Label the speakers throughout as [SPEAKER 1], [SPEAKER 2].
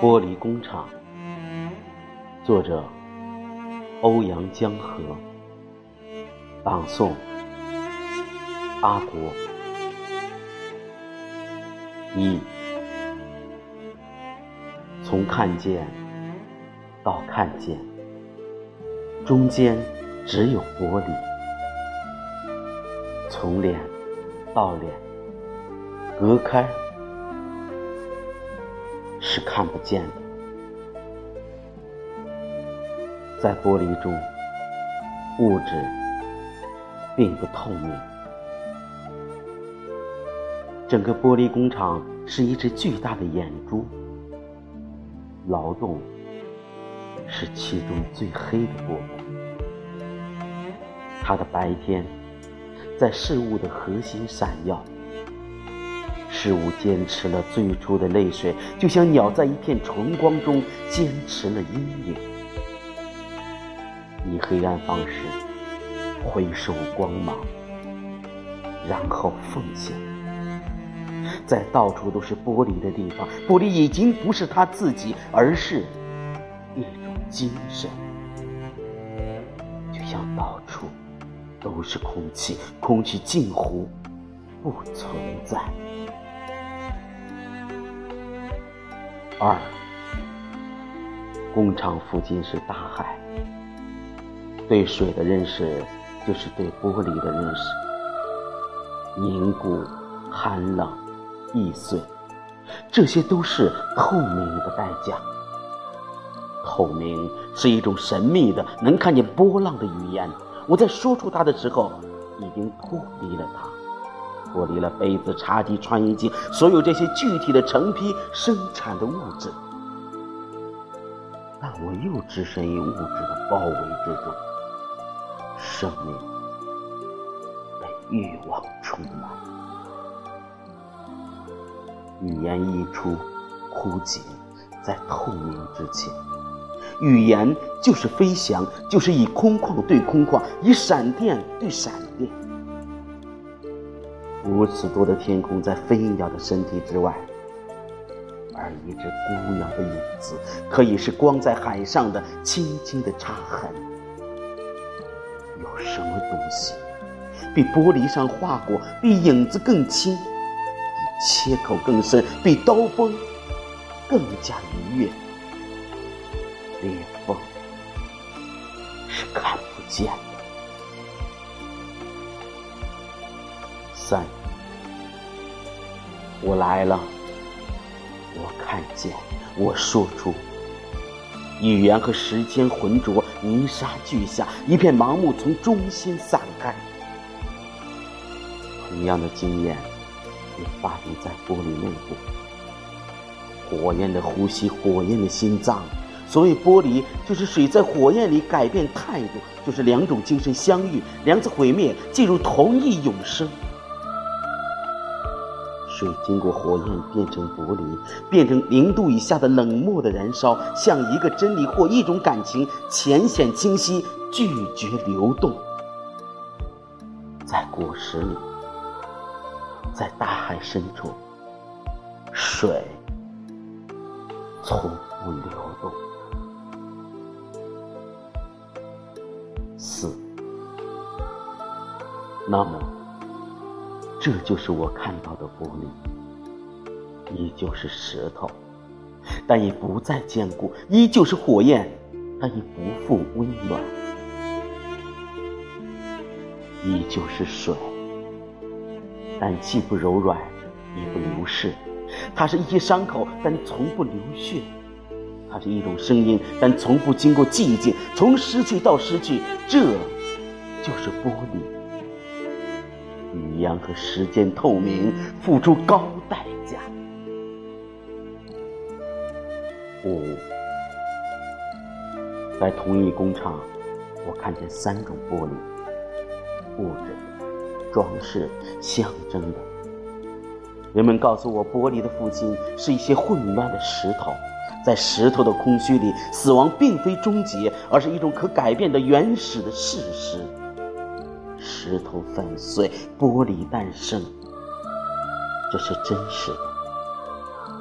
[SPEAKER 1] 玻璃工厂，作者欧阳江河，朗诵阿国。一，从看见到看见，中间只有玻璃；从脸到脸，隔开。是看不见的，在玻璃中，物质并不透明。整个玻璃工厂是一只巨大的眼珠，劳动是其中最黑的部分。它的白天在事物的核心闪耀。事物坚持了最初的泪水，就像鸟在一片纯光中坚持了阴影。以黑暗方式回收光芒，然后奉献。在到处都是玻璃的地方，玻璃已经不是他自己，而是一种精神。就像到处都是空气，空气近乎不存在。二，工厂附近是大海。对水的认识，就是对玻璃的认识。凝固、寒冷、易碎，这些都是透明的代价。透明是一种神秘的、能看见波浪的语言。我在说出它的时候，已经脱离了它。脱离了杯子、茶几、穿衣镜，所有这些具体的成批生产的物质，但我又置身于物质的包围之中，生命被欲望充满，语言一出，枯竭在透明之前。语言就是飞翔，就是以空旷对空旷，以闪电对闪电。如此多的天空在飞鸟的身体之外，而一只孤鸟的影子，可以是光在海上的轻轻的擦痕。有什么东西，比玻璃上划过，比影子更轻，比切口更深，比刀锋更加愉悦？裂缝是看不见的。三，我来了，我看见，我说出，语言和时间浑浊，泥沙俱下，一片盲目从中心散开。同样的经验也发生在玻璃内部。火焰的呼吸，火焰的心脏。所谓玻璃，就是水在火焰里改变态度，就是两种精神相遇，两次毁灭，进入同一永生。水经过火焰变成玻璃，变成零度以下的冷漠的燃烧，像一个真理或一种感情，浅显清晰，拒绝流动。在果实里，在大海深处，水从不流动。四，那么。这就是我看到的玻璃，依旧是石头，但已不再坚固；依旧是火焰，但已不复温暖；依旧是水，但既不柔软，也不流逝。它是一些伤口，但从不流血；它是一种声音，但从不经过寂静。从失去到失去，这就是玻璃。语言和时间透明，付出高代价。五，在同一工厂，我看见三种玻璃：物质、装饰、象征的。人们告诉我，玻璃的父亲是一些混乱的石头，在石头的空虚里，死亡并非终结，而是一种可改变的原始的事实。石头粉碎，玻璃诞生，这是真实的。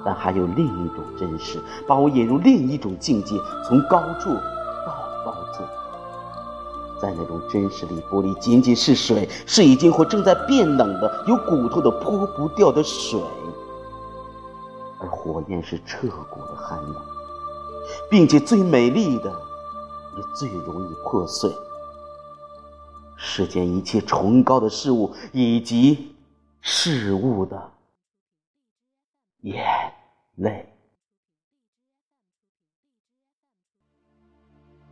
[SPEAKER 1] 但还有另一种真实，把我引入另一种境界，从高处到高处。在那种真实里，玻璃仅仅是水，是已经或正在变冷的、有骨头的、泼不掉的水；而火焰是彻骨的寒冷，并且最美丽的，也最容易破碎。世间一切崇高的事物以及事物的眼泪。